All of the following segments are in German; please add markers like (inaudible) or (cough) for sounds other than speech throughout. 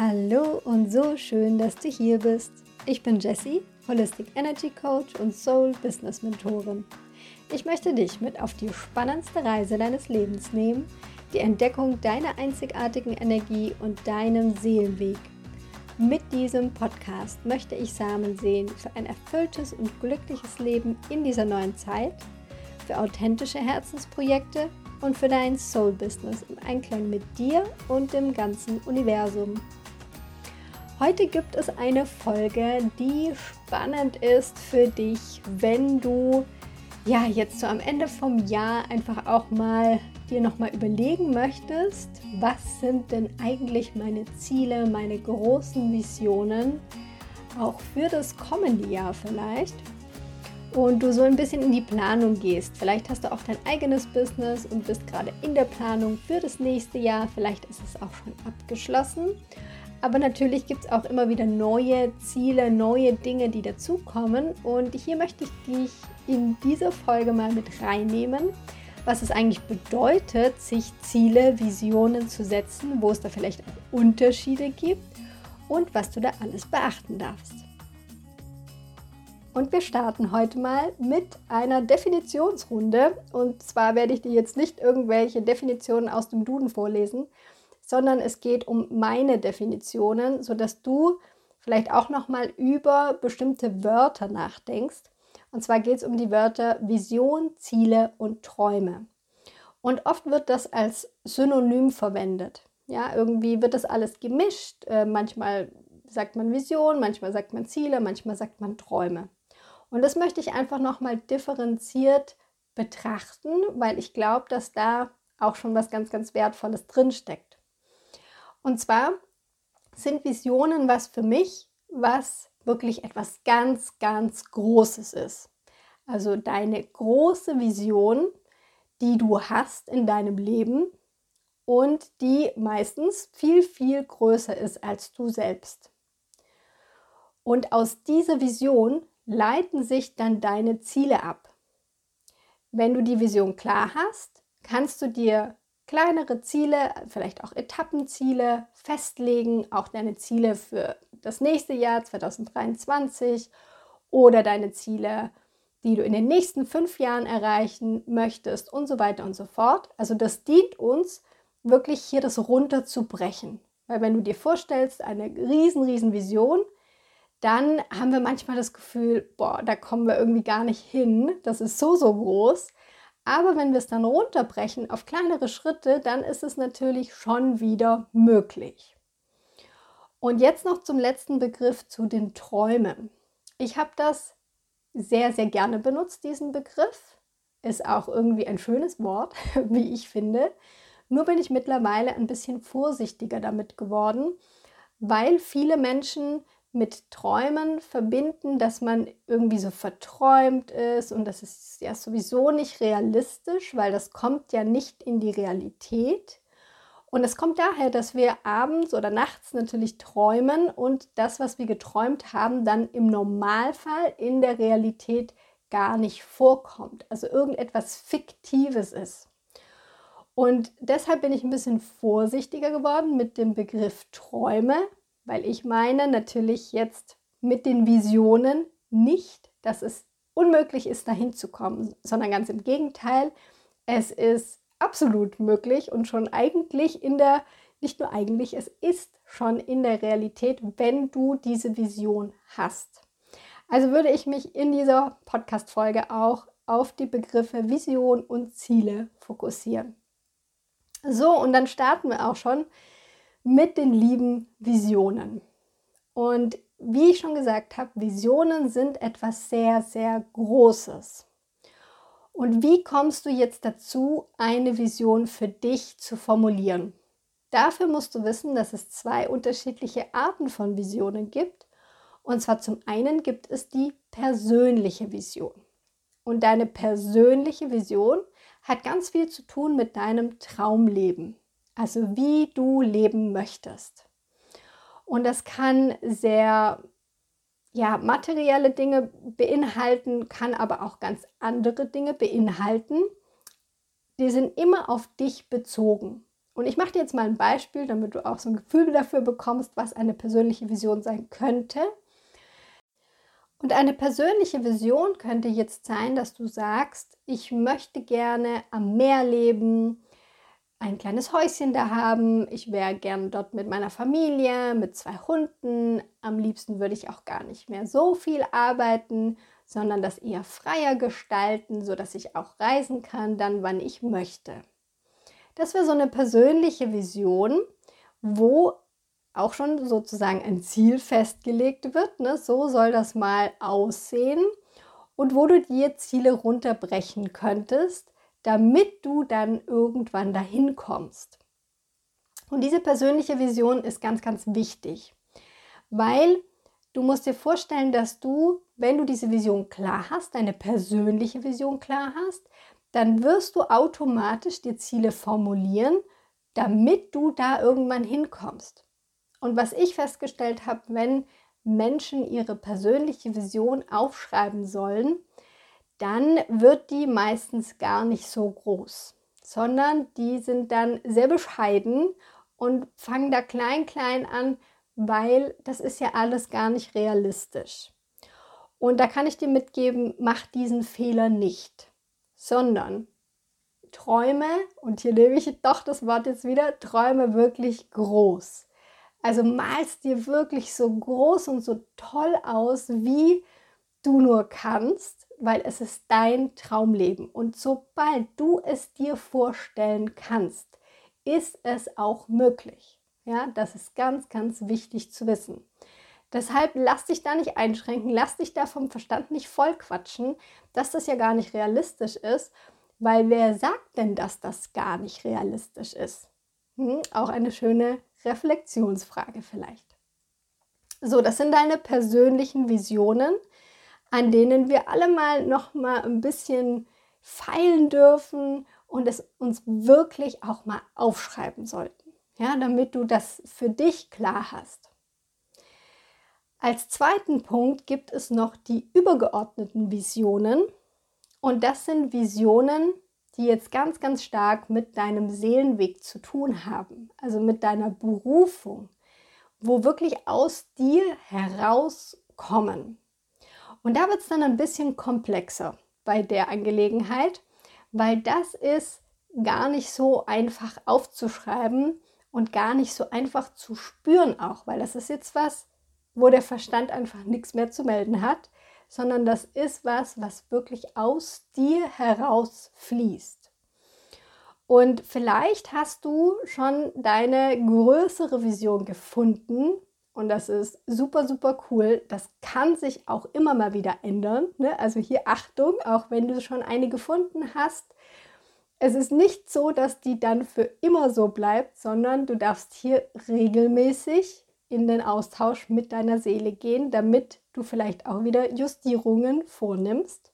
Hallo und so schön, dass du hier bist. Ich bin Jessie, Holistic Energy Coach und Soul Business Mentorin. Ich möchte dich mit auf die spannendste Reise deines Lebens nehmen, die Entdeckung deiner einzigartigen Energie und deinem Seelenweg. Mit diesem Podcast möchte ich Samen sehen für ein erfülltes und glückliches Leben in dieser neuen Zeit, für authentische Herzensprojekte und für dein Soul Business im Einklang mit dir und dem ganzen Universum. Heute gibt es eine Folge, die spannend ist für dich, wenn du ja jetzt so am Ende vom Jahr einfach auch mal dir noch mal überlegen möchtest, was sind denn eigentlich meine Ziele, meine großen Visionen auch für das kommende Jahr vielleicht und du so ein bisschen in die Planung gehst. Vielleicht hast du auch dein eigenes Business und bist gerade in der Planung für das nächste Jahr. Vielleicht ist es auch schon abgeschlossen. Aber natürlich gibt es auch immer wieder neue Ziele, neue Dinge, die dazukommen. Und hier möchte ich dich in diese Folge mal mit reinnehmen, was es eigentlich bedeutet, sich Ziele, Visionen zu setzen, wo es da vielleicht auch Unterschiede gibt und was du da alles beachten darfst. Und wir starten heute mal mit einer Definitionsrunde. Und zwar werde ich dir jetzt nicht irgendwelche Definitionen aus dem Duden vorlesen, sondern es geht um meine Definitionen, sodass du vielleicht auch noch mal über bestimmte Wörter nachdenkst. Und zwar geht es um die Wörter Vision, Ziele und Träume. Und oft wird das als Synonym verwendet. Ja, irgendwie wird das alles gemischt. Äh, manchmal sagt man Vision, manchmal sagt man Ziele, manchmal sagt man Träume. Und das möchte ich einfach noch mal differenziert betrachten, weil ich glaube, dass da auch schon was ganz, ganz Wertvolles drinsteckt. Und zwar sind Visionen was für mich, was wirklich etwas ganz, ganz Großes ist. Also deine große Vision, die du hast in deinem Leben und die meistens viel, viel größer ist als du selbst. Und aus dieser Vision leiten sich dann deine Ziele ab. Wenn du die Vision klar hast, kannst du dir kleinere Ziele, vielleicht auch Etappenziele festlegen, auch deine Ziele für das nächste Jahr 2023 oder deine Ziele, die du in den nächsten fünf Jahren erreichen möchtest und so weiter und so fort. Also das dient uns wirklich hier das runterzubrechen. Weil wenn du dir vorstellst, eine riesen, riesen Vision, dann haben wir manchmal das Gefühl, boah, da kommen wir irgendwie gar nicht hin. Das ist so, so groß. Aber wenn wir es dann runterbrechen auf kleinere Schritte, dann ist es natürlich schon wieder möglich. Und jetzt noch zum letzten Begriff zu den Träumen. Ich habe das sehr, sehr gerne benutzt, diesen Begriff. Ist auch irgendwie ein schönes Wort, (laughs) wie ich finde. Nur bin ich mittlerweile ein bisschen vorsichtiger damit geworden, weil viele Menschen mit Träumen verbinden, dass man irgendwie so verträumt ist und das ist ja sowieso nicht realistisch, weil das kommt ja nicht in die Realität. Und es kommt daher, dass wir abends oder nachts natürlich träumen und das, was wir geträumt haben, dann im Normalfall in der Realität gar nicht vorkommt. Also irgendetwas Fiktives ist. Und deshalb bin ich ein bisschen vorsichtiger geworden mit dem Begriff Träume, weil ich meine natürlich jetzt mit den Visionen nicht, dass es unmöglich ist, dahin zu kommen, sondern ganz im Gegenteil, es ist absolut möglich und schon eigentlich in der, nicht nur eigentlich, es ist schon in der Realität, wenn du diese Vision hast. Also würde ich mich in dieser Podcast-Folge auch auf die Begriffe Vision und Ziele fokussieren. So, und dann starten wir auch schon mit den lieben Visionen. Und wie ich schon gesagt habe, Visionen sind etwas sehr, sehr Großes. Und wie kommst du jetzt dazu, eine Vision für dich zu formulieren? Dafür musst du wissen, dass es zwei unterschiedliche Arten von Visionen gibt. Und zwar zum einen gibt es die persönliche Vision. Und deine persönliche Vision hat ganz viel zu tun mit deinem Traumleben also wie du leben möchtest. Und das kann sehr ja, materielle Dinge beinhalten, kann aber auch ganz andere Dinge beinhalten. Die sind immer auf dich bezogen. Und ich mache dir jetzt mal ein Beispiel, damit du auch so ein Gefühl dafür bekommst, was eine persönliche Vision sein könnte. Und eine persönliche Vision könnte jetzt sein, dass du sagst, ich möchte gerne am Meer leben, ein kleines Häuschen da haben, ich wäre gerne dort mit meiner Familie, mit zwei Hunden. Am liebsten würde ich auch gar nicht mehr so viel arbeiten, sondern das eher freier gestalten, sodass ich auch reisen kann, dann wann ich möchte. Das wäre so eine persönliche Vision, wo auch schon sozusagen ein Ziel festgelegt wird. Ne? So soll das mal aussehen. Und wo du dir Ziele runterbrechen könntest, damit du dann irgendwann dahin kommst. Und diese persönliche Vision ist ganz, ganz wichtig, weil du musst dir vorstellen, dass du, wenn du diese Vision klar hast, deine persönliche Vision klar hast, dann wirst du automatisch die Ziele formulieren, damit du da irgendwann hinkommst. Und was ich festgestellt habe, wenn Menschen ihre persönliche Vision aufschreiben sollen, dann wird die meistens gar nicht so groß, sondern die sind dann sehr bescheiden und fangen da klein, klein an, weil das ist ja alles gar nicht realistisch. Und da kann ich dir mitgeben, mach diesen Fehler nicht, sondern träume, und hier nehme ich doch das Wort jetzt wieder, träume wirklich groß. Also malst dir wirklich so groß und so toll aus, wie du nur kannst, weil es ist dein Traumleben. Und sobald du es dir vorstellen kannst, ist es auch möglich. Ja, das ist ganz, ganz wichtig zu wissen. Deshalb lass dich da nicht einschränken, lass dich da vom Verstand nicht voll quatschen, dass das ja gar nicht realistisch ist, weil wer sagt denn, dass das gar nicht realistisch ist? Hm, auch eine schöne Reflexionsfrage vielleicht. So, das sind deine persönlichen Visionen, an denen wir alle mal noch mal ein bisschen feilen dürfen und es uns wirklich auch mal aufschreiben sollten, ja, damit du das für dich klar hast. Als zweiten Punkt gibt es noch die übergeordneten Visionen und das sind Visionen, die jetzt ganz, ganz stark mit deinem Seelenweg zu tun haben, also mit deiner Berufung, wo wirklich aus dir herauskommen. Und da wird es dann ein bisschen komplexer bei der Angelegenheit, weil das ist gar nicht so einfach aufzuschreiben und gar nicht so einfach zu spüren auch, weil das ist jetzt was, wo der Verstand einfach nichts mehr zu melden hat, sondern das ist was, was wirklich aus dir heraus fließt. Und vielleicht hast du schon deine größere Vision gefunden und das ist super, super cool. Das kann sich auch immer mal wieder ändern. Ne? Also hier Achtung, auch wenn du schon eine gefunden hast. Es ist nicht so, dass die dann für immer so bleibt, sondern du darfst hier regelmäßig in den Austausch mit deiner Seele gehen, damit du vielleicht auch wieder Justierungen vornimmst.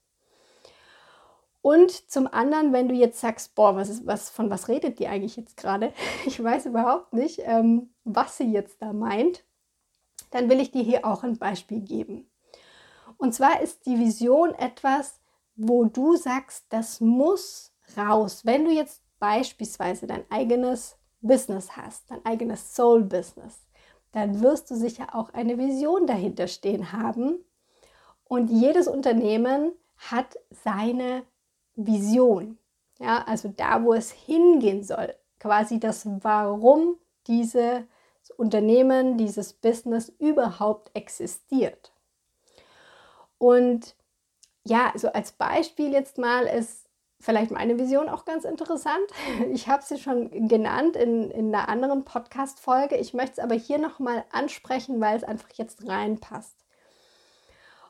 Und zum anderen, wenn du jetzt sagst, boah, was ist, was, von was redet die eigentlich jetzt gerade? (laughs) Ich weiß überhaupt nicht, ähm, was sie jetzt da meint, dann will ich dir hier auch ein Beispiel geben. Und zwar ist die Vision etwas, wo du sagst, das muss raus. Wenn du jetzt beispielsweise dein eigenes Business hast, dein eigenes Soul-Business, dann wirst du sicher auch eine Vision dahinter stehen haben. Und jedes Unternehmen hat seine Vision. Ja, also da, wo es hingehen soll, quasi das Warum dieses Unternehmen, dieses Business überhaupt existiert. Und ja, so als Beispiel jetzt mal ist vielleicht meine Vision auch ganz interessant. (laughs) Ich habe sie schon genannt in, in einer anderen Podcast-Folge. Ich möchte es aber hier nochmal ansprechen, weil es einfach jetzt reinpasst.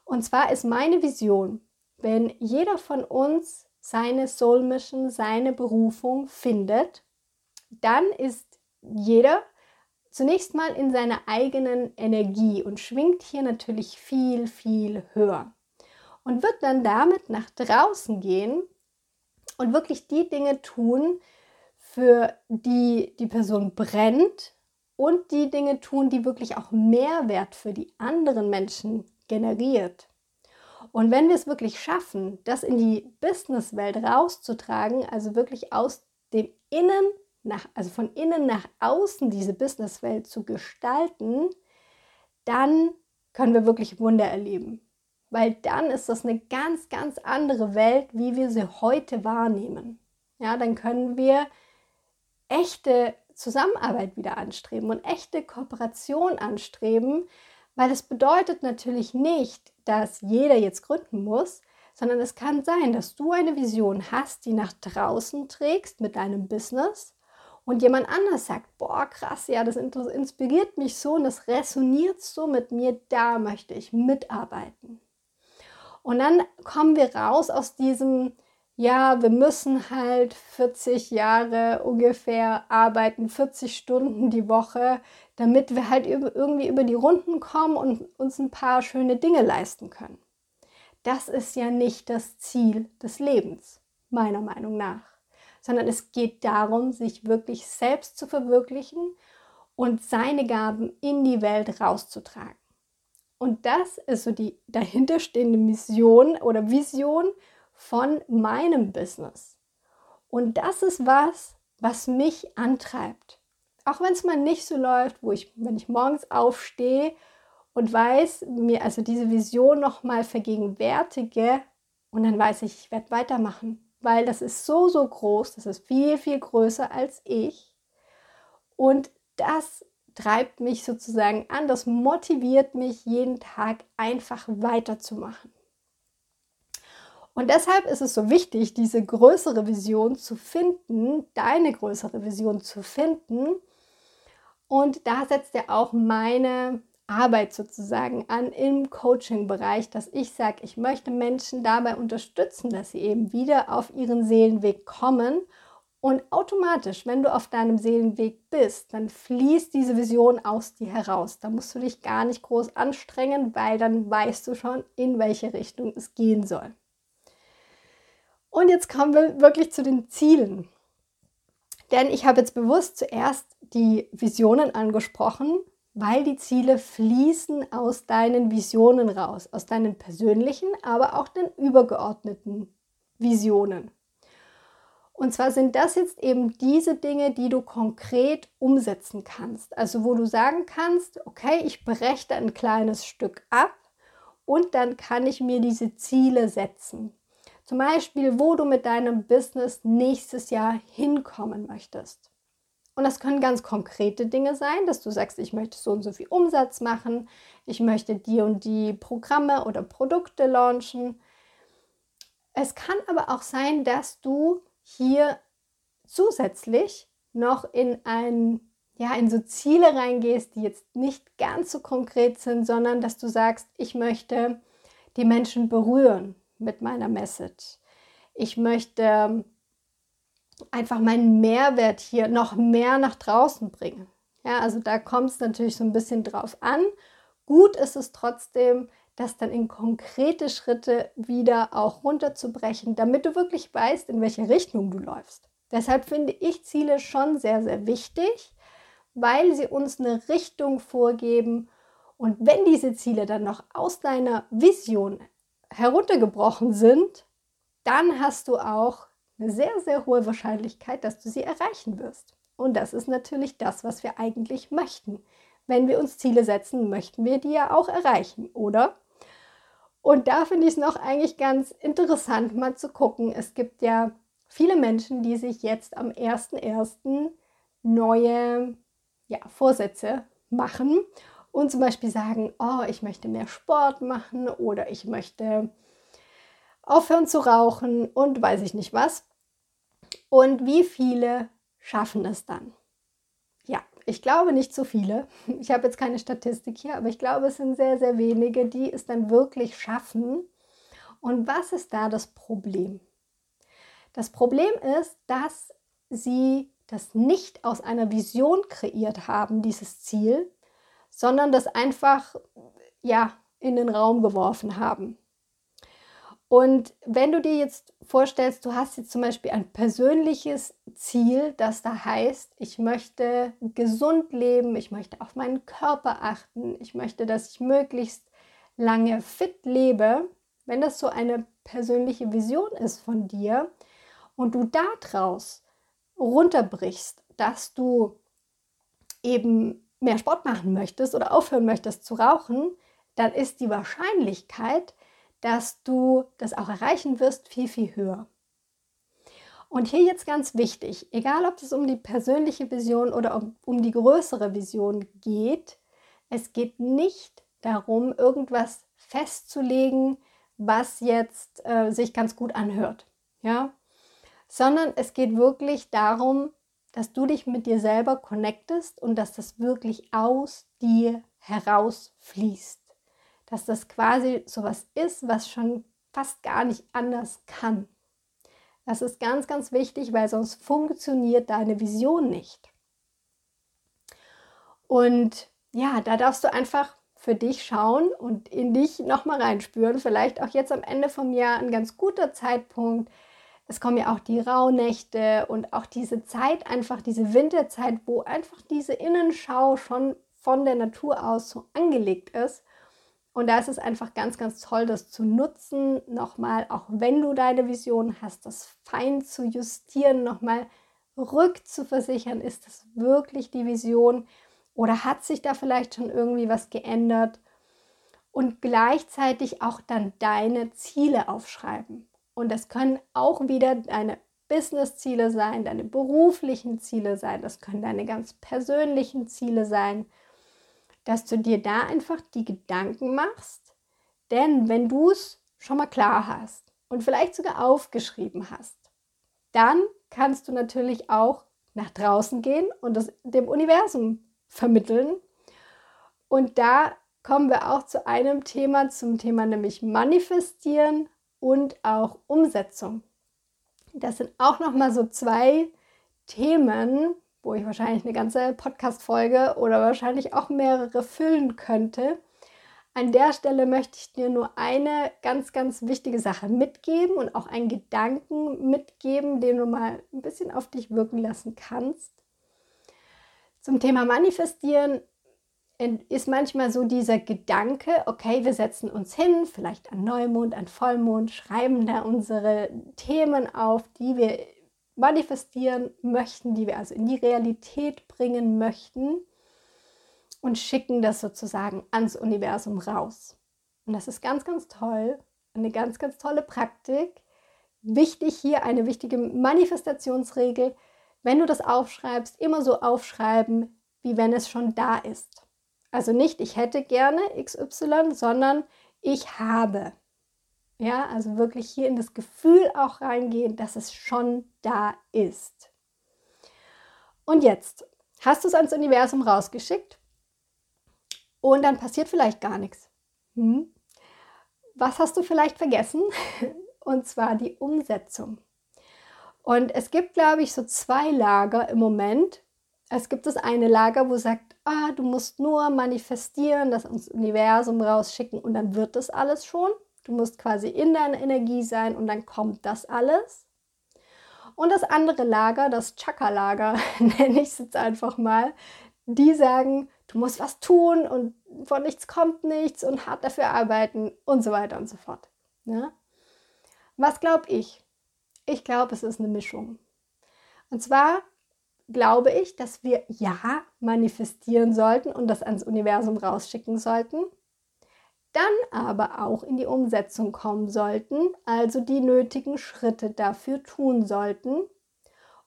Und zwar ist meine Vision, wenn jeder von uns seine Soul Mission, seine Berufung findet, dann ist jeder zunächst mal in seiner eigenen Energie und schwingt hier natürlich viel, viel höher und wird dann damit nach draußen gehen und wirklich die Dinge tun, für die die Person brennt und die Dinge tun, die wirklich auch Mehrwert für die anderen Menschen generiert. Und wenn wir es wirklich schaffen, das in die Businesswelt rauszutragen, also wirklich aus dem Innen nach, also von innen nach außen diese Businesswelt zu gestalten, dann können wir wirklich Wunder erleben. Weil dann ist das eine ganz, ganz andere Welt, wie wir sie heute wahrnehmen. Ja, dann können wir echte Zusammenarbeit wieder anstreben und echte Kooperation anstreben, weil es bedeutet natürlich nicht, dass jeder jetzt gründen muss, sondern es kann sein, dass du eine Vision hast, die nach draußen trägst mit deinem Business und jemand anders sagt, boah, krass, ja, das inspiriert mich so und das resoniert so mit mir, da möchte ich mitarbeiten. Und dann kommen wir raus aus diesem, ja, wir müssen halt 40 Jahre ungefähr arbeiten, 40 Stunden die Woche, damit wir halt irgendwie über die Runden kommen und uns ein paar schöne Dinge leisten können. Das ist ja nicht das Ziel des Lebens, meiner Meinung nach, sondern es geht darum, sich wirklich selbst zu verwirklichen und seine Gaben in die Welt rauszutragen. Und das ist so die dahinterstehende Mission oder Vision von meinem Business. Und das ist was, was mich antreibt. Auch wenn es mal nicht so läuft, wo ich, wenn ich morgens aufstehe und weiß, mir also diese Vision nochmal vergegenwärtige und dann weiß ich, ich werde weitermachen, weil das ist so, so groß, das ist viel, viel größer als ich. Und das treibt mich sozusagen an, das motiviert mich jeden Tag einfach weiterzumachen. Und deshalb ist es so wichtig, diese größere Vision zu finden, deine größere Vision zu finden. Und da setzt ja auch meine Arbeit sozusagen an im Coaching-Bereich, dass ich sage, ich möchte Menschen dabei unterstützen, dass sie eben wieder auf ihren Seelenweg kommen und automatisch, wenn du auf deinem Seelenweg bist, dann fließt diese Vision aus dir heraus. Da musst du dich gar nicht groß anstrengen, weil dann weißt du schon, in welche Richtung es gehen soll. Und jetzt kommen wir wirklich zu den Zielen. Denn ich habe jetzt bewusst zuerst die Visionen angesprochen, weil die Ziele fließen aus deinen Visionen raus, aus deinen persönlichen, aber auch den übergeordneten Visionen. Und zwar sind das jetzt eben diese Dinge, die du konkret umsetzen kannst. Also wo du sagen kannst, okay, ich breche ein kleines Stück ab und dann kann ich mir diese Ziele setzen. Zum Beispiel, wo du mit deinem Business nächstes Jahr hinkommen möchtest. Und das können ganz konkrete Dinge sein, dass du sagst, ich möchte so und so viel Umsatz machen, ich möchte die und die Programme oder Produkte launchen. Es kann aber auch sein, dass du hier zusätzlich noch in ein ja, in so Ziele reingehst, die jetzt nicht ganz so konkret sind, sondern dass du sagst, ich möchte die Menschen berühren mit meiner Message. Ich möchte einfach meinen Mehrwert hier noch mehr nach draußen bringen. Ja, also da kommt es natürlich so ein bisschen drauf an. Gut ist es trotzdem, das dann in konkrete Schritte wieder auch runterzubrechen, damit du wirklich weißt, in welche Richtung du läufst. Deshalb finde ich Ziele schon sehr, sehr wichtig, weil sie uns eine Richtung vorgeben. Und wenn diese Ziele dann noch aus deiner Vision heruntergebrochen sind, dann hast du auch eine sehr, sehr hohe Wahrscheinlichkeit, dass du sie erreichen wirst. Und das ist natürlich das, was wir eigentlich möchten. Wenn wir uns Ziele setzen, möchten wir die ja auch erreichen, oder? Und da finde ich es noch eigentlich ganz interessant, mal zu gucken. Es gibt ja viele Menschen, die sich jetzt am 1.1. neue ja, Vorsätze machen und zum Beispiel sagen, oh, ich möchte mehr Sport machen oder ich möchte aufhören zu rauchen und weiß ich nicht was. Und wie viele schaffen es dann? Ich glaube nicht so viele. (laughs) Ich habe jetzt keine Statistik hier, aber ich glaube, es sind sehr, sehr wenige, die es dann wirklich schaffen. Und was ist da das Problem? Das Problem ist, dass sie das nicht aus einer Vision kreiert haben, dieses Ziel, sondern das einfach ja in den Raum geworfen haben. Und wenn du dir jetzt vorstellst, du hast jetzt zum Beispiel ein persönliches Ziel, das da heißt, ich möchte gesund leben, ich möchte auf meinen Körper achten, ich möchte, dass ich möglichst lange fit lebe, wenn das so eine persönliche Vision ist von dir und du daraus runterbrichst dass du eben mehr Sport machen möchtest oder aufhören möchtest zu rauchen, dann ist die Wahrscheinlichkeit, dass du das auch erreichen wirst, viel, viel höher. Und hier jetzt ganz wichtig, egal ob es um die persönliche Vision oder um, um die größere Vision geht, es geht nicht darum, irgendwas festzulegen, was jetzt äh, sich ganz gut anhört, ja, sondern es geht wirklich darum, dass du dich mit dir selber connectest und dass das wirklich aus dir herausfließt, dass das quasi sowas ist, was schon fast gar nicht anders kann. Das ist ganz, ganz wichtig, weil sonst funktioniert deine Vision nicht. Und ja, da darfst du einfach für dich schauen und in dich nochmal reinspüren. Vielleicht auch jetzt am Ende vom Jahr ein ganz guter Zeitpunkt. Es kommen ja auch die Rauhnächte und auch diese Zeit, einfach diese Winterzeit, wo einfach diese Innenschau schon von der Natur aus so angelegt ist. Und da ist es einfach ganz, ganz toll, das zu nutzen, nochmal, auch wenn du deine Vision hast, das fein zu justieren, nochmal rückzuversichern, ist das wirklich die Vision, oder hat sich da vielleicht schon irgendwie was geändert? Und gleichzeitig auch dann deine Ziele aufschreiben. Und das können auch wieder deine Business-Ziele sein, deine beruflichen Ziele sein, das können deine ganz persönlichen Ziele sein, dass du dir da einfach die Gedanken machst. Denn wenn du es schon mal klar hast und vielleicht sogar aufgeschrieben hast, dann kannst du natürlich auch nach draußen gehen und das dem Universum vermitteln. Und da kommen wir auch zu einem Thema, zum Thema nämlich Manifestieren und auch Umsetzung. Das sind auch noch mal so zwei Themen, wo ich wahrscheinlich eine ganze Podcast-Folge oder wahrscheinlich auch mehrere füllen könnte. An der Stelle möchte ich dir nur eine ganz, ganz wichtige Sache mitgeben und auch einen Gedanken mitgeben, den du mal ein bisschen auf dich wirken lassen kannst. Zum Thema Manifestieren ist manchmal so dieser Gedanke, okay, wir setzen uns hin, vielleicht an Neumond, an Vollmond, schreiben da unsere Themen auf, die wir manifestieren möchten, die wir also in die Realität bringen möchten und schicken das sozusagen ans Universum raus. Und das ist ganz, ganz toll, eine ganz, ganz tolle Praktik. Wichtig hier eine wichtige Manifestationsregel, wenn du das aufschreibst, immer so aufschreiben, wie wenn es schon da ist. Also nicht, ich hätte gerne XY, sondern ich habe. Ja, also wirklich hier in das Gefühl auch reingehen, dass es schon da ist. Und jetzt hast du es ans Universum rausgeschickt und dann passiert vielleicht gar nichts. Hm? Was hast du vielleicht vergessen? (laughs) Und zwar die Umsetzung. Und es gibt, glaube ich, so zwei Lager im Moment. Es gibt das eine Lager, wo sagt, ah, du musst nur manifestieren, das ins Universum rausschicken und dann wird das alles schon. Du musst quasi in deiner Energie sein und dann kommt das alles. Und das andere Lager, das Chakra-Lager, (laughs) nenne ich es jetzt einfach mal, die sagen, du musst was tun und von nichts kommt nichts und hart dafür arbeiten und so weiter und so fort. Ja? Ne? Was glaube ich? Ich glaube, es ist eine Mischung. Und zwar glaube ich, dass wir ja manifestieren sollten und das ans Universum rausschicken sollten, dann aber auch in die Umsetzung kommen sollten, also die nötigen Schritte dafür tun sollten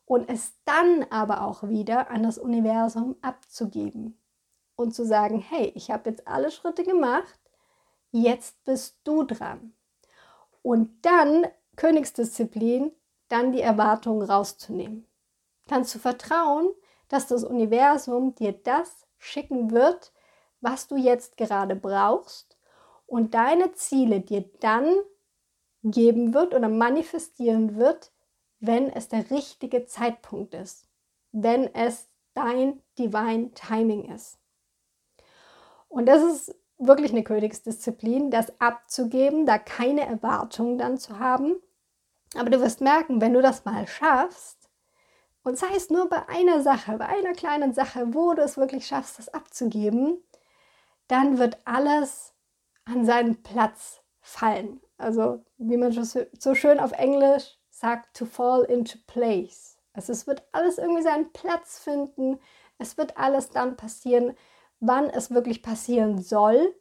und es dann aber auch wieder an das Universum abzugeben und zu sagen, hey, ich habe jetzt alle Schritte gemacht, jetzt bist du dran. Und dann Königsdisziplin, dann die Erwartungen rauszunehmen. Kannst du vertrauen, dass das Universum dir das schicken wird, was du jetzt gerade brauchst und deine Ziele dir dann geben wird oder manifestieren wird, wenn es der richtige Zeitpunkt ist, wenn es dein Divine Timing ist. Und das ist wirklich eine Königsdisziplin, das abzugeben, da keine Erwartungen dann zu haben. Aber du wirst merken, wenn du das mal schaffst, und sei es nur bei einer Sache, bei einer kleinen Sache, wo du es wirklich schaffst, das abzugeben, dann wird alles an seinen Platz fallen. Also, wie man so schön auf Englisch sagt, to fall into place. Also es wird alles irgendwie seinen Platz finden. Es wird alles dann passieren, wann es wirklich passieren soll.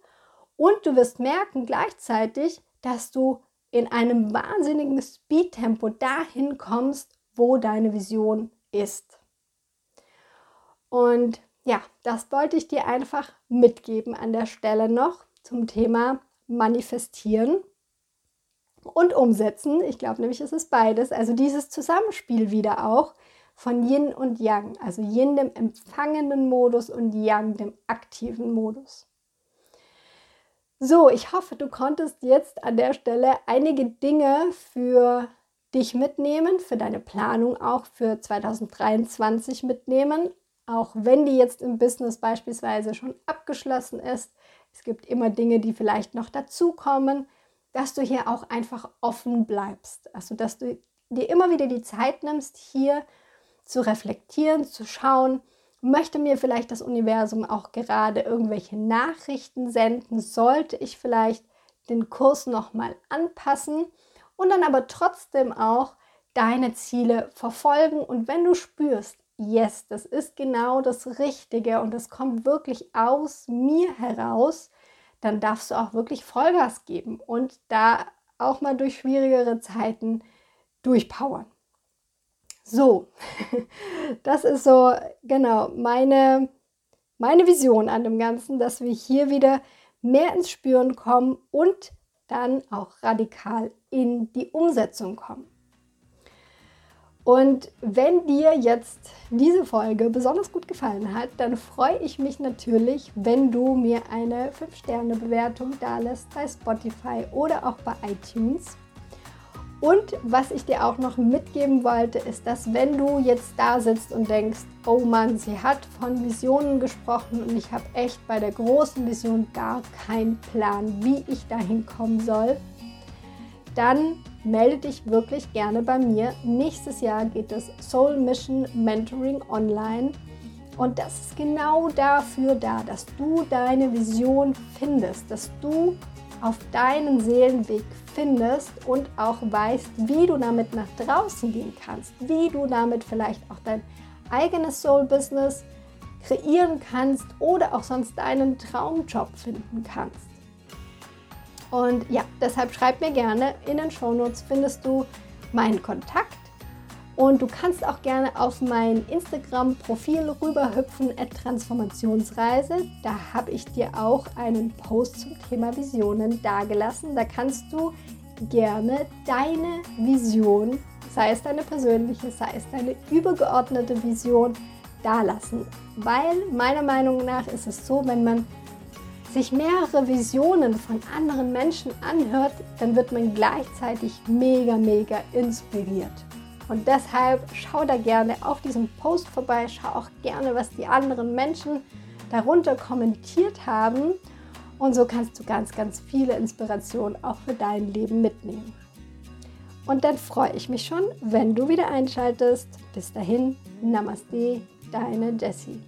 Und du wirst merken gleichzeitig, dass du in einem wahnsinnigen Speedtempo dahin kommst, wo deine Vision ist. Und ja, das wollte ich dir einfach mitgeben an der Stelle noch zum Thema Manifestieren und Umsetzen. Ich glaube nämlich, es ist beides. Also dieses Zusammenspiel wieder auch von Yin und Yang. Also Yin dem empfangenden Modus und Yang dem aktiven Modus. So, ich hoffe, du konntest jetzt an der Stelle einige Dinge für dich mitnehmen, für deine Planung auch für 2023 mitnehmen, auch wenn die jetzt im Business beispielsweise schon abgeschlossen ist. Es gibt immer Dinge, die vielleicht noch dazukommen, dass du hier auch einfach offen bleibst. Also, dass du dir immer wieder die Zeit nimmst, hier zu reflektieren, zu schauen, möchte mir vielleicht das Universum auch gerade irgendwelche Nachrichten senden, sollte ich vielleicht den Kurs nochmal anpassen und dann aber trotzdem auch deine Ziele verfolgen. Und wenn du spürst, yes, das ist genau das Richtige und es kommt wirklich aus mir heraus, dann darfst du auch wirklich Vollgas geben und da auch mal durch schwierigere Zeiten durchpowern. So, (laughs) das ist so genau meine, meine Vision an dem Ganzen, dass wir hier wieder mehr ins Spüren kommen und dann auch radikal in die Umsetzung kommen. Und wenn dir jetzt diese Folge besonders gut gefallen hat, dann freue ich mich natürlich, wenn du mir eine 5-Sterne-Bewertung da lässt bei Spotify oder auch bei iTunes. Und was ich dir auch noch mitgeben wollte, ist, dass wenn du jetzt da sitzt und denkst, oh Mann, sie hat von Visionen gesprochen und ich habe echt bei der großen Vision gar keinen Plan, wie ich dahin kommen soll, dann melde dich wirklich gerne bei mir. Nächstes Jahr geht das Soul Mission Mentoring online. Und das ist genau dafür da, dass du deine Vision findest, dass du auf deinen Seelenweg findest und auch weißt, wie du damit nach draußen gehen kannst, wie du damit vielleicht auch dein eigenes Soul-Business kreieren kannst oder auch sonst deinen Traumjob finden kannst. Und ja, deshalb schreib mir gerne, in den Shownotes findest du meinen Kontakt und du kannst auch gerne auf mein Instagram-Profil rüberhüpfen, Transformationsreise. Da habe ich dir auch einen Post zum Thema Visionen dagelassen. Da kannst du gerne deine Vision, sei es deine persönliche, sei es deine übergeordnete Vision, dalassen. Weil meiner Meinung nach ist es so, wenn man sich mehrere Visionen von anderen Menschen anhört, dann wird man gleichzeitig mega, mega inspiriert. Und deshalb schau da gerne auf diesem Post vorbei, schau auch gerne, was die anderen Menschen darunter kommentiert haben. Und so kannst du ganz, ganz viele Inspirationen auch für dein Leben mitnehmen. Und dann freue ich mich schon, wenn du wieder einschaltest. Bis dahin, Namaste, deine Jessie.